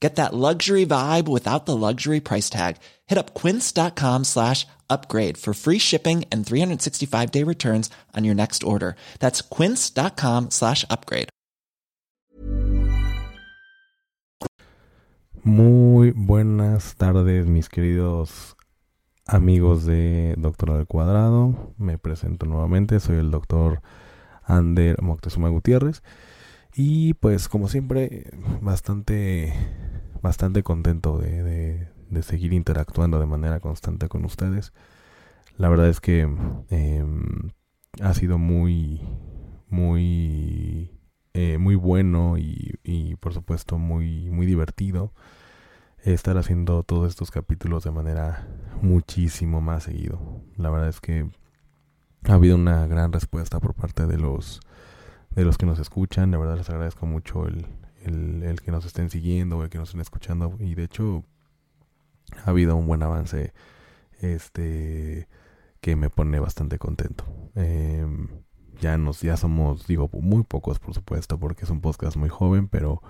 Get that luxury vibe without the luxury price tag. Hit up quince.com slash upgrade for free shipping and 365 day returns on your next order. That's quince.com slash upgrade. Muy buenas tardes, mis queridos amigos de Doctor al Cuadrado. Me presento nuevamente, soy el doctor Ander Moctezuma Gutiérrez. Y pues como siempre, bastante, bastante contento de, de, seguir interactuando de manera constante con ustedes. La verdad es que eh, ha sido muy, muy, eh, muy bueno y, y, por supuesto muy, muy divertido estar haciendo todos estos capítulos de manera muchísimo más seguido. La verdad es que ha habido una gran respuesta por parte de los de los que nos escuchan. La verdad les agradezco mucho el, el, que nos estén siguiendo el que nos estén escuchando. Y de hecho ha habido un buen avance este que me pone bastante contento. Eh, ya nos ya somos digo muy pocos por supuesto porque es un podcast muy joven pero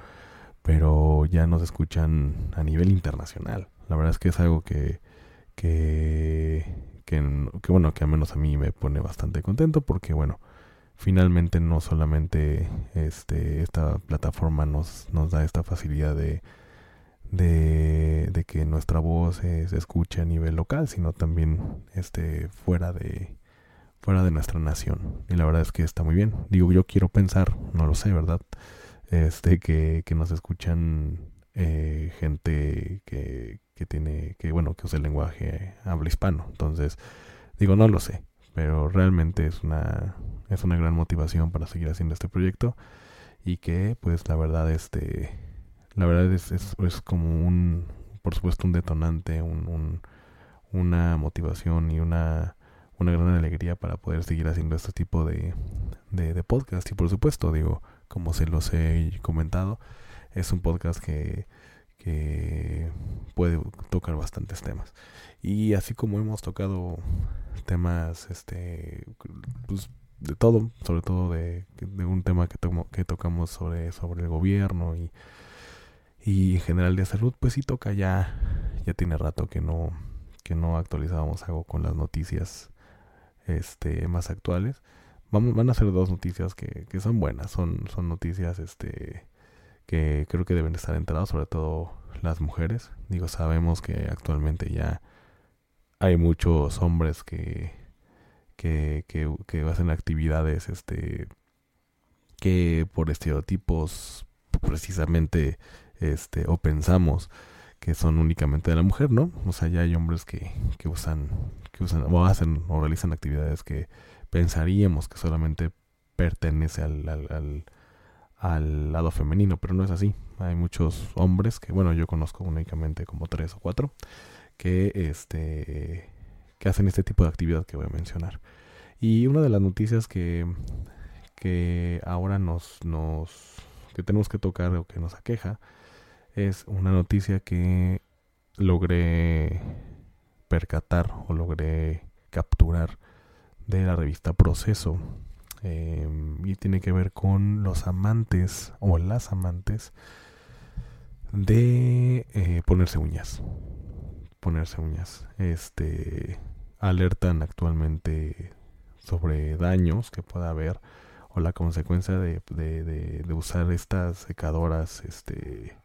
pero ya nos escuchan a nivel internacional la verdad es que es algo que que que, que bueno que al menos a mí me pone bastante contento porque bueno finalmente no solamente este esta plataforma nos nos da esta facilidad de que nuestra voz se, escuche a nivel local, sino también este fuera de nuestra nación. Y la verdad es que está muy bien. Digo, yo quiero pensar, no lo sé, ¿verdad? Este que, que nos escuchan eh, gente que, que tiene, que bueno, que usa el lenguaje habla hispano. Entonces, digo, no lo sé, pero realmente es una es una gran motivación para seguir haciendo este proyecto y que pues la verdad este la verdad es, es, como un, por supuesto, un detonante, un, un, una motivación y una, una gran alegría para poder seguir haciendo este tipo de, de podcast. Y por supuesto, digo, como se los he comentado, es un podcast que, que, puede tocar bastantes temas. Y así como hemos tocado temas, este, pues, de todo, sobre todo de, un tema que, que tocamos sobre, sobre el gobierno y, y en general de salud, pues sí toca ya, ya tiene rato que no, que no actualizábamos algo con las noticias este, más actuales. Vamos, van a ser dos noticias que, que son buenas, son, son noticias este, que creo que deben estar enterados, sobre todo las mujeres. Digo, sabemos que actualmente ya hay muchos hombres que, que, que, hacen actividades este, que por estereotipos precisamente este, o pensamos que son únicamente de la mujer, ¿no? O sea, ya hay hombres que, que usan, que usan o hacen o realizan actividades que pensaríamos que solamente pertenece al, al, al, lado femenino, pero no es así. Hay muchos hombres que, bueno, yo conozco únicamente como tres o cuatro, que este que hacen este tipo de actividad que voy a mencionar. Y una de las noticias que, que ahora nos, nos que tenemos que tocar o que nos aqueja es una noticia que logré percatar o logré capturar de la revista Proceso. Em, y tiene que ver con los amantes o las amantes de eh, ponerse uñas. Ponerse uñas. Este alertan actualmente sobre daños que pueda haber o la consecuencia de, de, usar estas secadoras este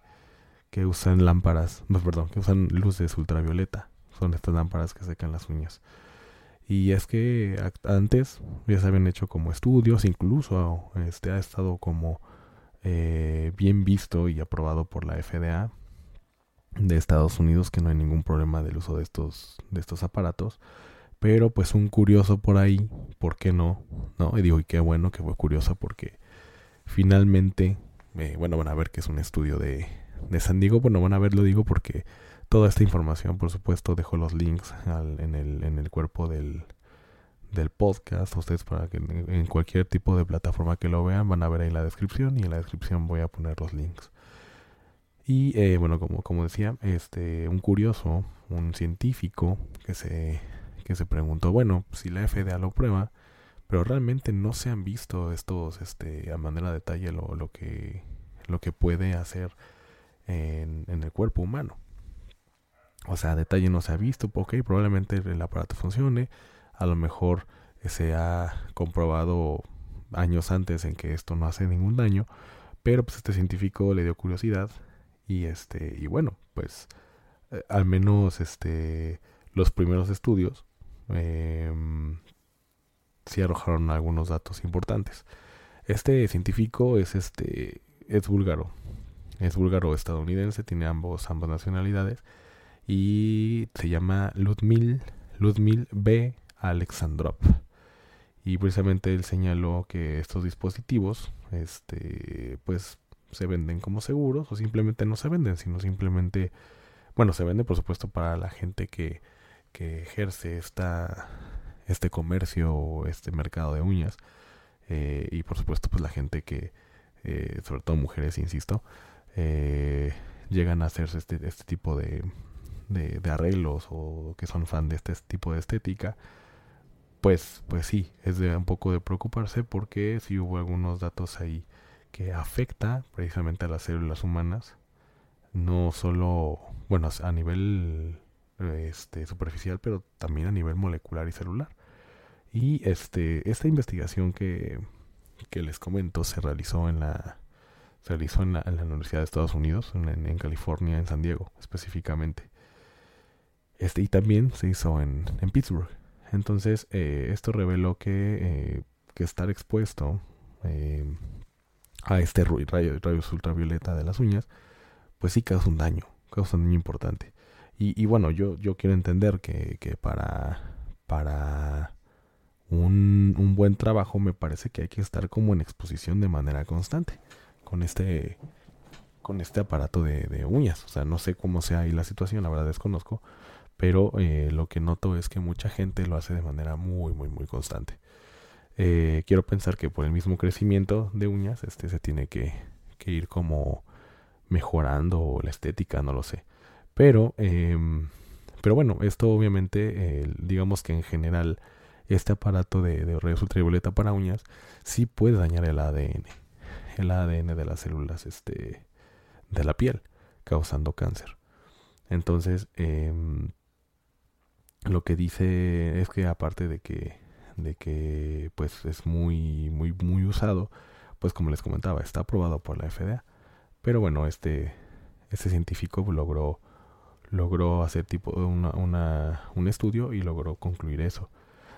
que usan lámparas, no, perdón, que usan luces ultravioleta. Son estas lámparas que secan las uñas. Y es que antes ya se habían hecho como estudios, incluso este ha estado como eh, bien visto y aprobado por la FDA de Estados Unidos que no hay ningún problema del uso de estos de estos aparatos. Pero pues un curioso por ahí, ¿por qué no? ¿No? Y digo, y qué bueno que fue curioso porque finalmente, eh, bueno, van a ver que es un estudio de, de San Diego, bueno, van a ver, lo digo porque toda esta información, por supuesto, dejo los links en, el, en el cuerpo del, del podcast. Ustedes para que en, cualquier tipo de plataforma que lo vean van a ver ahí la descripción y en la descripción voy a poner los links. Y eh, bueno, como, como decía, este, un curioso, un científico que se, que se preguntó, bueno, si la FDA lo prueba, pero realmente no se han visto estos, este, a manera de detalle lo, lo que, lo que puede hacer en, el cuerpo humano. O sea, detalle no se ha visto, ok, probablemente el aparato funcione, a lo mejor se ha comprobado años antes en que esto no hace ningún daño, pero pues este científico le dio curiosidad y este y bueno, pues eh, al menos este los primeros estudios eh, sí arrojaron algunos datos importantes. Este científico es este es búlgaro, es búlgaro estadounidense, tiene ambos, ambas nacionalidades y se llama Ludmil, Ludmil B. Alexandrov. Y precisamente él señaló que estos dispositivos, este, pues se venden como seguros o simplemente no se venden, sino simplemente, bueno, se vende por supuesto para la gente que, que ejerce esta, este comercio o este mercado de uñas eh, y por supuesto pues la gente que, eh, sobre todo mujeres, insisto, eh, llegan a hacerse este, este tipo de, de, arreglos o que son fan de este tipo de estética, pues, pues sí, es de un poco de preocuparse porque si hubo algunos datos ahí que afecta precisamente a las células humanas, no solo, bueno, a nivel este, superficial, pero también a nivel molecular y celular. Y este, esta investigación que, que les comento se realizó en la se realizó en la, Universidad de Estados Unidos, en, California, en San Diego específicamente. Este, y también se hizo en, en Pittsburgh. Entonces, eh, esto reveló que, eh, que estar expuesto eh, a este rayo, rayos ultravioleta de las uñas, pues sí causa un daño, causa un daño importante. Y, y bueno, yo, yo quiero entender que, que para, para un, un buen trabajo me parece que hay que estar como en exposición de manera constante con este con este aparato de, uñas. O sea, no sé cómo sea ahí la situación, la verdad desconozco, pero eh, lo que noto es que mucha gente lo hace de manera muy, muy, muy constante. Eh, quiero pensar que por el mismo crecimiento de uñas, este se tiene que, ir como mejorando la estética, no lo sé. Pero, em, pero bueno, esto obviamente, digamos que en general, este aparato de, de rayos ultravioleta para uñas sí puede dañar el ADN, el ADN de las células este, de la piel, causando cáncer. Entonces, em, lo que dice es que aparte de que, de que pues es muy, muy, muy usado, pues como les comentaba, está aprobado por la FDA. Pero bueno, este, este científico logró, logró hacer tipo una, una, un estudio y logró concluir eso.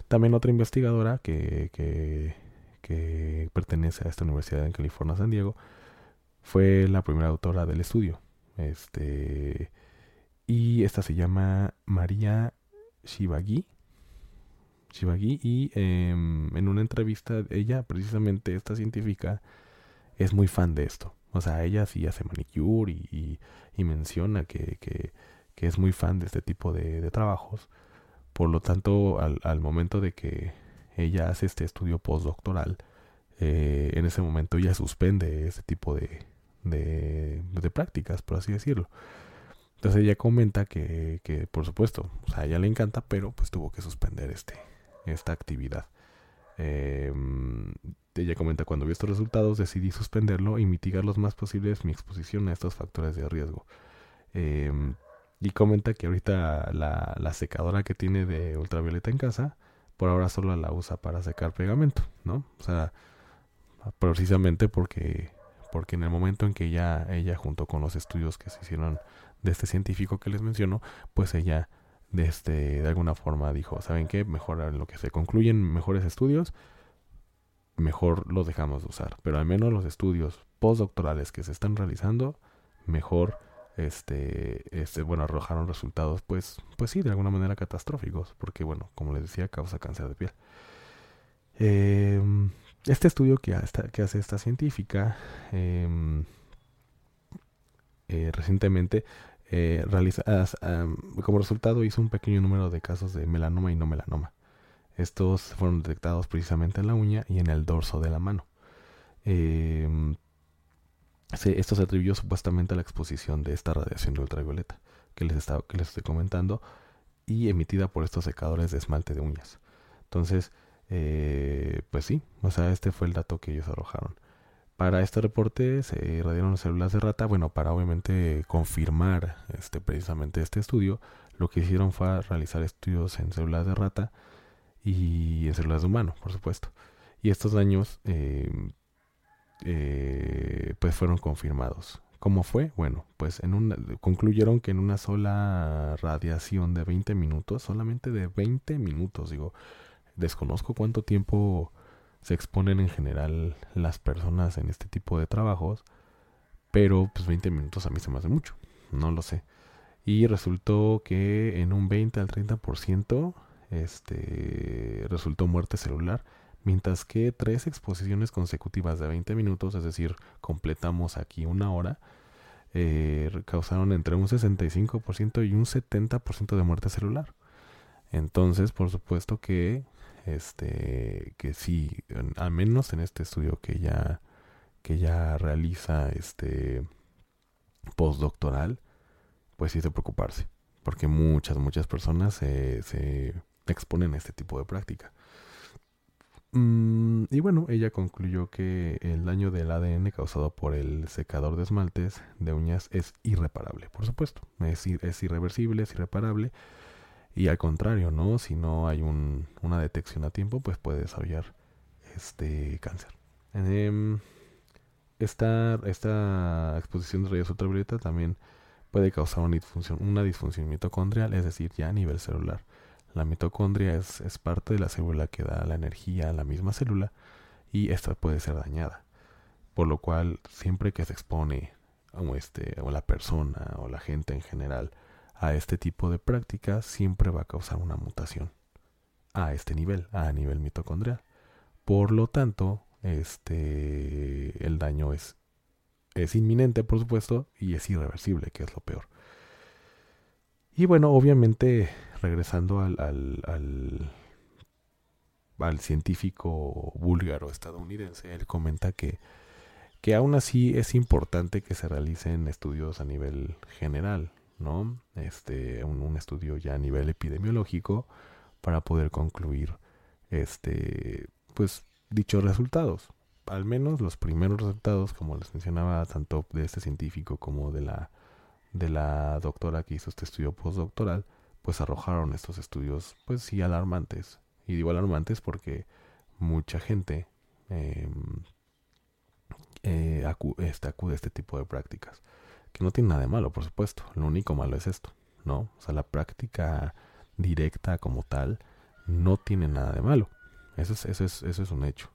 También otra investigadora que, que, que pertenece a esta universidad en California, San Diego, fue la primera autora del estudio. Este, y esta se llama María Shivagi. Shivagi y em, en una entrevista ella, precisamente esta científica, es muy fan de esto. O sea, ella sí hace manicure y, menciona que, que, es muy fan de este tipo de, trabajos. Por lo tanto, al, momento de que ella hace este estudio postdoctoral, eh, en ese momento ella suspende este tipo de, de, prácticas, por así decirlo. Entonces ella comenta que, que, por supuesto, o sea, a ella le encanta, pero pues tuvo que suspender este, esta actividad. Eh, ella comenta, cuando vi estos resultados decidí suspenderlo y mitigar los más posibles mi exposición a estos factores de riesgo. Eh, y comenta que ahorita la, la, secadora que tiene de ultravioleta en casa, por ahora solo la usa para secar pegamento, ¿no? O sea, precisamente porque, porque en el momento en que ya ella, junto con los estudios que se hicieron de este científico que les menciono, pues ella de, este, de alguna forma dijo, ¿saben qué? Mejor en lo que se concluyen mejores estudios, mejor los dejamos de usar. Pero al menos los estudios postdoctorales que se están realizando, mejor este, este, bueno, arrojaron resultados, pues, pues sí, de alguna manera catastróficos, porque bueno, como les decía, causa cáncer de piel. Em, este estudio que, hace esta científica em, eh, recientemente eh, como resultado hizo un pequeño número de casos de melanoma y no melanoma. Estos fueron detectados precisamente en la uña y en el dorso de la mano. Eh, esto se atribuyó supuestamente a la exposición de esta radiación de ultravioleta que les, que les estoy comentando y emitida por estos secadores de esmalte de uñas. Entonces, eh, pues sí, o sea, este fue el dato que ellos arrojaron. Para este reporte se irradiaron células de rata, bueno, para obviamente confirmar este, precisamente este estudio, lo que hicieron fue realizar estudios en células de rata y en células de humano, por supuesto. Y estos daños eh, eh, pues fueron confirmados. ¿Cómo fue? Bueno, pues en una, concluyeron que en una sola radiación de 20 minutos, solamente de 20 minutos, digo, desconozco cuánto tiempo se exponen en general las personas en este tipo de trabajos, pero pues 20 minutos a mí se me hace mucho, no lo sé. Y resultó que en un 20 al 30% este, resultó muerte celular mientras que tres exposiciones consecutivas de 20 minutos, es decir, completamos aquí una hora, eh, causaron entre un 65% y un 70% de muerte celular. Entonces, por supuesto que este que sí, al menos en este estudio que ya que ya realiza este postdoctoral, pues sí es de preocuparse, porque muchas muchas personas se, se exponen a este tipo de práctica. Mm, y bueno, ella concluyó que el daño del ADN causado por el secador de esmaltes de uñas es irreparable, por supuesto. Es, es irreversible, es irreparable. Y al contrario, ¿no? Si no hay un, una detección a tiempo, pues puede desarrollar este cáncer. Eh, esta, esta exposición de rayos ultravioleta también puede causar una disfunción, una disfunción mitocondrial, es decir, ya a nivel celular. La mitocondria es, es, parte de la célula que da la energía a la misma célula y esta puede ser dañada. Por lo cual, siempre que se expone o, este, o la persona o la gente en general a este tipo de prácticas, siempre va a causar una mutación a este nivel, a nivel mitocondrial. Por lo tanto, este, el daño es, es inminente, por supuesto, y es irreversible, que es lo peor. Y bueno, obviamente regresando al, al, al, científico búlgaro estadounidense, él comenta que, que aún así es importante que se realicen estudios a nivel general, ¿no? Este, un, estudio ya a nivel epidemiológico para poder concluir, este, pues, dichos resultados. Al menos los primeros resultados, como les mencionaba, tanto de este científico como de la, de la doctora que hizo este estudio postdoctoral, pues arrojaron estos estudios, pues sí, alarmantes. Y digo alarmantes porque mucha gente em, eh, este, acude a este tipo de prácticas. Que no tiene nada de malo, por supuesto. Lo único malo es esto, ¿no? O sea, la práctica directa como tal no tiene nada de malo. Eso es, eso es, eso es un hecho.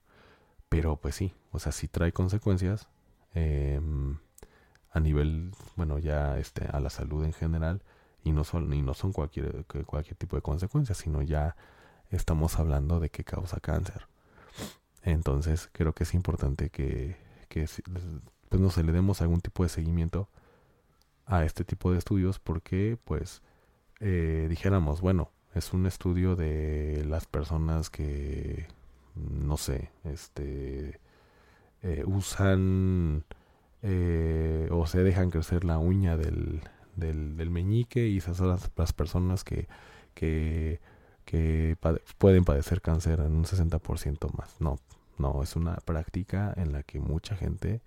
Pero pues sí, o sea, sí trae consecuencias em, a nivel, bueno, ya este, a la salud en general. Y no son, y no son cualquier, cualquier tipo de consecuencias, sino ya estamos hablando de que causa cáncer. Entonces creo que es importante que, que pues no se le demos algún tipo de seguimiento a este tipo de estudios porque pues eh, dijéramos bueno es un estudio de las personas que no sé este eh, usan eh, o se dejan crecer la uña del, del, meñique y esas son las, las personas que, que, que pueden padecer cáncer en un 60% más. No, no, es una práctica en la que mucha gente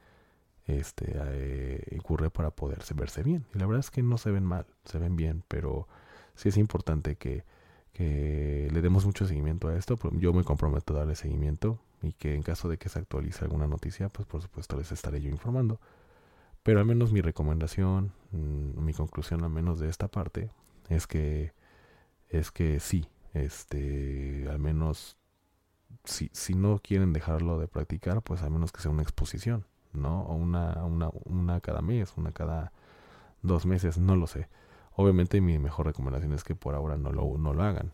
este, eh, incurre para poderse verse bien. Y la verdad es que no se ven mal, se ven bien, pero sí es importante que, que le demos mucho seguimiento a esto. Yo me comprometo a darle seguimiento y que en caso de que se actualice alguna noticia, pues por supuesto les estaré yo informando. Pero al menos mi recomendación, mm, mi conclusión al menos de esta parte, es que es que sí, este, al menos si, si no quieren dejarlo de practicar, pues al menos que sea una exposición, ¿no? O una, una, una cada mes, una cada dos meses, no lo sé. Obviamente mi mejor recomendación es que por ahora no lo, no lo hagan.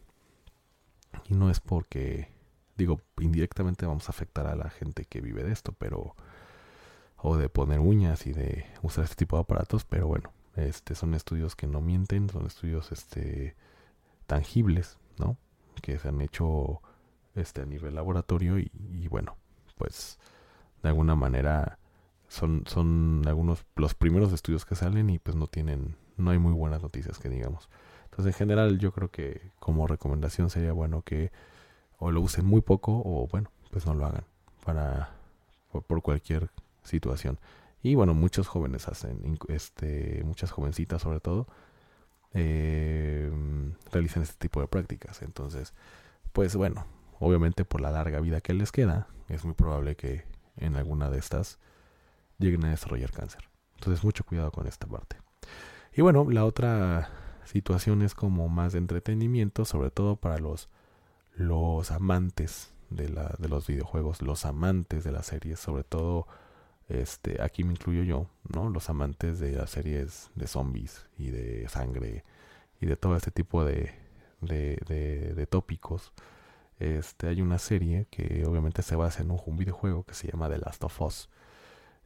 Y no es porque, digo, indirectamente vamos a afectar a la gente que vive de esto, pero... O de poner uñas y de usar este tipo de aparatos, pero bueno, este son estudios que no mienten, son estudios este tangibles, ¿no? Que se han hecho este, a nivel laboratorio y, bueno, pues de alguna manera son, son algunos los primeros estudios que salen y pues no tienen, no hay muy buenas noticias que digamos. Entonces en general yo creo que como recomendación sería bueno que o lo usen muy poco o bueno, pues no lo hagan para por, cualquier situación. Y bueno, muchos jóvenes hacen, este, muchas jovencitas sobre todo, eh, realizan este tipo de prácticas. Entonces, pues bueno, obviamente por la larga vida que les queda, es muy probable que en alguna de estas lleguen a desarrollar cáncer. Entonces mucho cuidado con esta parte. Y bueno, la otra situación es como más de entretenimiento, sobre todo para los, los amantes de, la, de los videojuegos, los amantes de las series, sobre todo este, aquí me incluyo yo, ¿no? Los amantes de las series de zombies y de sangre y de todo este tipo de, de, de, tópicos este, hay una serie que obviamente se basa en un, videojuego que se llama The Last of Us.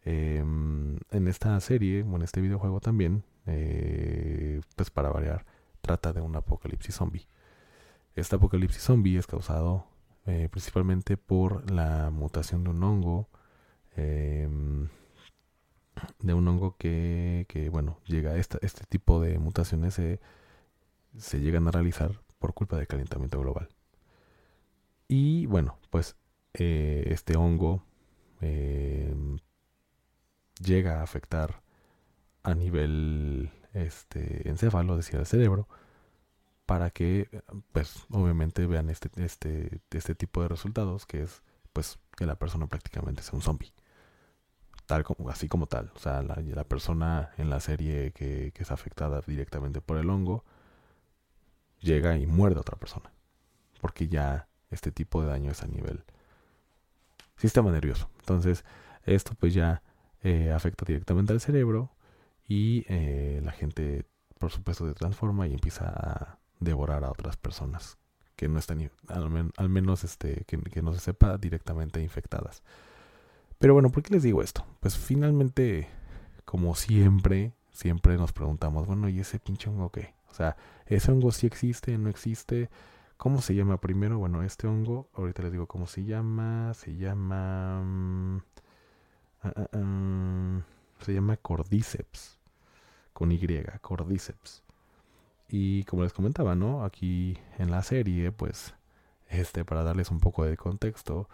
Em, en esta serie, o en este videojuego también, eh, pues para variar, trata de un apocalipsis zombie. Este apocalipsis zombie es causado eh, principalmente por la mutación de un hongo, em, de un hongo que, bueno, llega a este tipo de mutaciones se, se llegan a realizar por culpa del calentamiento global. Y bueno, pues eh, este hongo em, llega a afectar a nivel este, encéfalo, decir, al cerebro, para que, pues, obviamente vean este, este, este tipo de resultados, que es, pues, que la persona prácticamente sea un zombie. Tal como, así como tal. O sea, la, la persona en la serie que, que es afectada directamente por el hongo, llega y muerde a otra persona. Porque ya este tipo de daño es a nivel sistema nervioso. Entonces, esto pues ya eh, afecta directamente al cerebro y eh, la gente, por supuesto, se transforma y empieza a devorar a otras personas que no están, al, menos este, que, que, no se sepa, directamente infectadas. Pero bueno, ¿por qué les digo esto? Pues finalmente, como siempre, siempre nos preguntamos, bueno, ¿y ese pinche hongo qué? O sea, ¿ese hongo sí existe, no existe? ¿Cómo se llama primero? Bueno, este hongo, ahorita les digo cómo se llama. Se llama... Ah, ah, ah, se llama Cordyceps. con Y, Cordyceps. Y como les comentaba, ¿no? Aquí en la serie, pues, este, para darles un poco de contexto,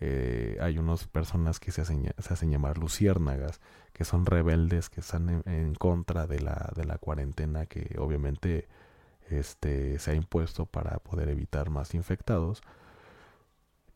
eh, hay unas personas que se hacen, llamar luciérnagas, que son rebeldes, que están en, contra de la, de la cuarentena que obviamente este, se ha impuesto para poder evitar más infectados.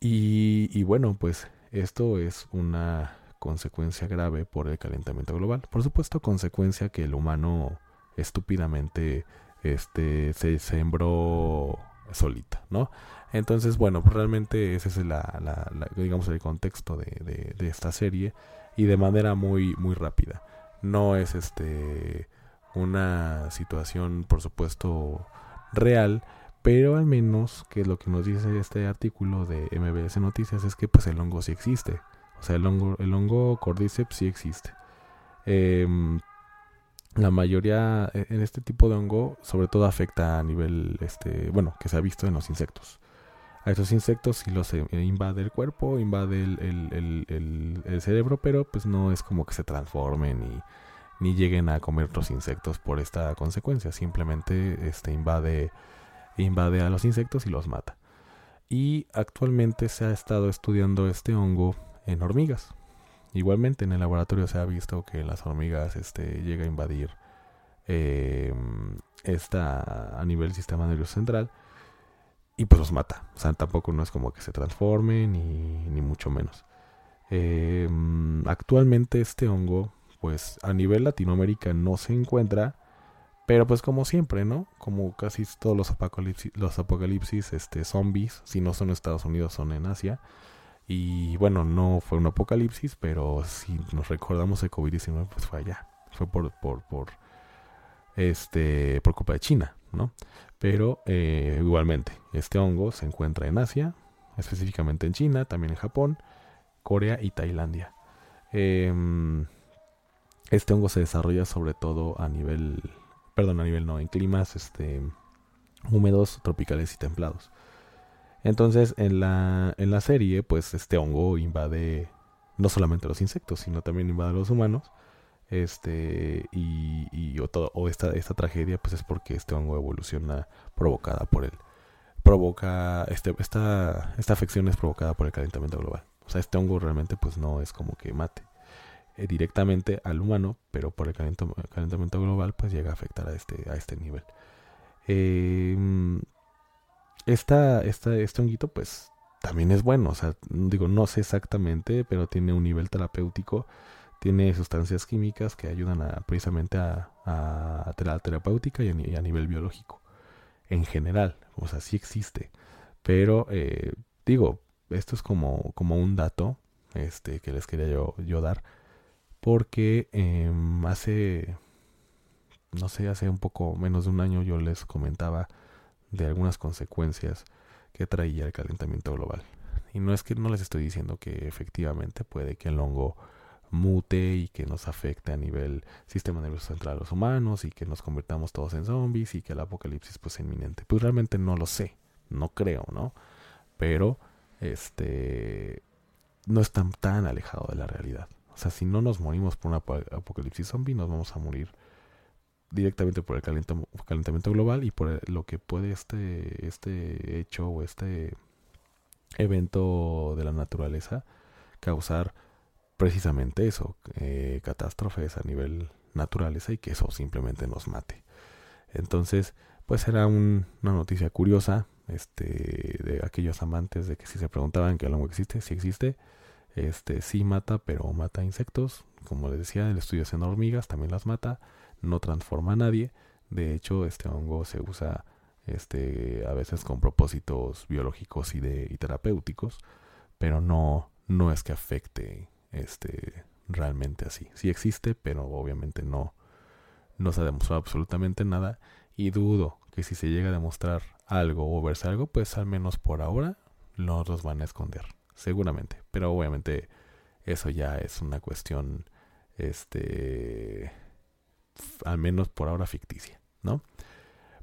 Y bueno, pues esto es una consecuencia grave por el calentamiento global. Por supuesto, consecuencia que el humano estúpidamente este, se sembró solita, ¿no? Entonces, bueno, pues realmente ese es la, digamos el contexto de, esta serie y de manera muy muy rápida. No es este una situación, por supuesto, real, pero al menos que lo que nos dice este artículo de MBS Noticias es que pues el hongo sí existe. O sea, el hongo, el hongo cordyceps sí existe. Em, la mayoría e, en este tipo de hongo sobre todo afecta a nivel este bueno que se ha visto en los insectos. A estos insectos sí los eh, invade el cuerpo invade el, cerebro pero pues no es como que se transformen ni, ni lleguen a comer otros insectos por esta consecuencia. Simplemente este invade invade a los insectos y los mata. Y actualmente se ha estado estudiando este hongo en hormigas Igualmente en el laboratorio se ha visto que las hormigas este, llega a invadir eh, esta a nivel sistema nervioso central y pues los mata. O sea, tampoco no es como que se transforme ni, ni mucho menos. Eh, actualmente este hongo, pues a nivel Latinoamérica no se encuentra, pero pues como siempre, ¿no? Como casi todos los apocalipsis, los apocalipsis este, zombies, si no son en Estados Unidos, son en Asia. Y bueno, no fue un apocalipsis, pero si nos recordamos el COVID-19, pues fue allá. Fue por, por, por, este, por culpa de China, ¿no? Pero eh, igualmente, este hongo se encuentra en Asia, específicamente en China, también en Japón, Corea y Tailandia. Em, este hongo se desarrolla sobre todo a nivel, perdón, a nivel no, en climas este, húmedos, tropicales y templados. Entonces, en la, en la serie, pues este hongo invade no solamente los insectos, sino también invade a los humanos. Este, y, y o, esta, esta tragedia, pues es porque este hongo evoluciona provocada por él. Provoca, este, esta, esta afección es provocada por el calentamiento global. O sea, este hongo realmente, pues no es como que mate eh, directamente al humano, pero por el calentamiento, calentamiento global, pues llega a afectar a este, a este nivel. Eh, esta, esta, este honguito, pues también es bueno. O sea, digo, no sé exactamente, pero tiene un nivel terapéutico. Tiene sustancias químicas que ayudan a, precisamente a, la terapéutica y a, nivel biológico. En general, o sea, sí existe. Pero, eh, digo, esto es como, como un dato este, que les quería yo, yo dar. Porque em, hace, no sé, hace un poco menos de un año yo les comentaba de algunas consecuencias que traía el calentamiento global. Y no es que no les estoy diciendo que efectivamente puede que el hongo mute y que nos afecte a nivel sistema nervioso central a los humanos y que nos convirtamos todos en zombies y que el apocalipsis pues inminente. Pues realmente no lo sé, no creo, ¿no? Pero este no es tan, tan alejado de la realidad. O sea, si no nos morimos por un apocalipsis zombie, nos vamos a morir directamente por el calentamiento global y por lo que puede este, este hecho o este evento de la naturaleza causar precisamente eso, eh, catástrofes a nivel naturaleza y que eso simplemente nos mate. Entonces, pues será una noticia curiosa este, de aquellos amantes de que si se preguntaban que el hongo existe, si existe, este sí mata, pero mata insectos, como les decía, el estudio en hormigas también las mata, no transforma a nadie. De hecho, este hongo se usa este, a veces con propósitos biológicos y, de, y terapéuticos, pero no, no es que afecte este, realmente así. Sí existe, pero obviamente no, no se ha demostrado absolutamente nada y dudo que si se llega a demostrar algo o verse algo, pues al menos por ahora no los van a esconder, seguramente. Pero obviamente eso ya es una cuestión este al menos por ahora ficticia, ¿no?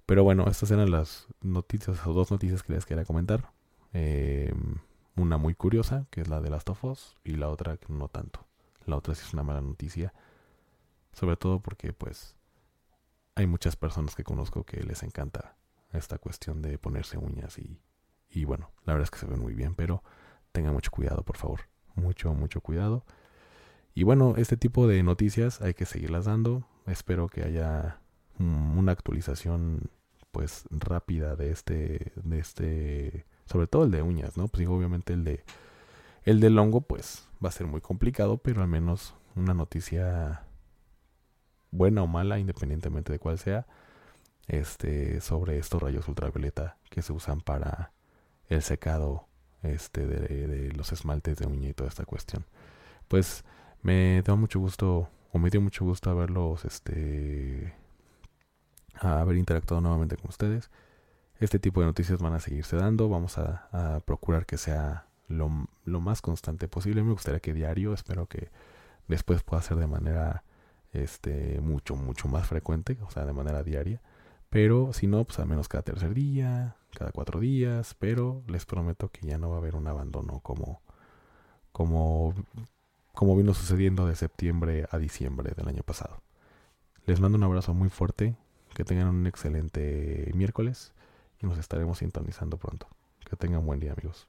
Pero bueno, estas eran las noticias o dos noticias que les quería comentar. Em, una muy curiosa, que es la de Last of Us, y la otra no tanto. La otra sí es una mala noticia, sobre todo porque pues hay muchas personas que conozco que les encanta esta cuestión de ponerse uñas y, y bueno, la verdad es que se ven muy bien, pero tengan mucho cuidado, por favor. Mucho, mucho cuidado. Y bueno, este tipo de noticias hay que seguirlas dando. Espero que haya una actualización pues rápida de este de este sobre todo el de uñas, ¿no? Pues obviamente el de el del hongo pues va a ser muy complicado, pero al menos una noticia buena o mala, independientemente de cuál sea, este sobre estos rayos ultravioleta que se usan para el secado este de, de los esmaltes de uña y toda esta cuestión. Pues me da mucho gusto o me dio mucho gusto haberlos este haber interactuado nuevamente con ustedes. Este tipo de noticias van a seguirse dando. Vamos a, procurar que sea lo, lo, más constante posible. Me gustaría que diario, espero que después pueda ser de manera este mucho, mucho más frecuente, o sea, de manera diaria. Pero si no, pues al menos cada tercer día, cada cuatro días. Pero les prometo que ya no va a haber un abandono como, como como vino sucediendo de septiembre a diciembre del año pasado. Les mando un abrazo muy fuerte, que tengan un excelente miércoles y nos estaremos sintonizando pronto. Que tengan buen día amigos.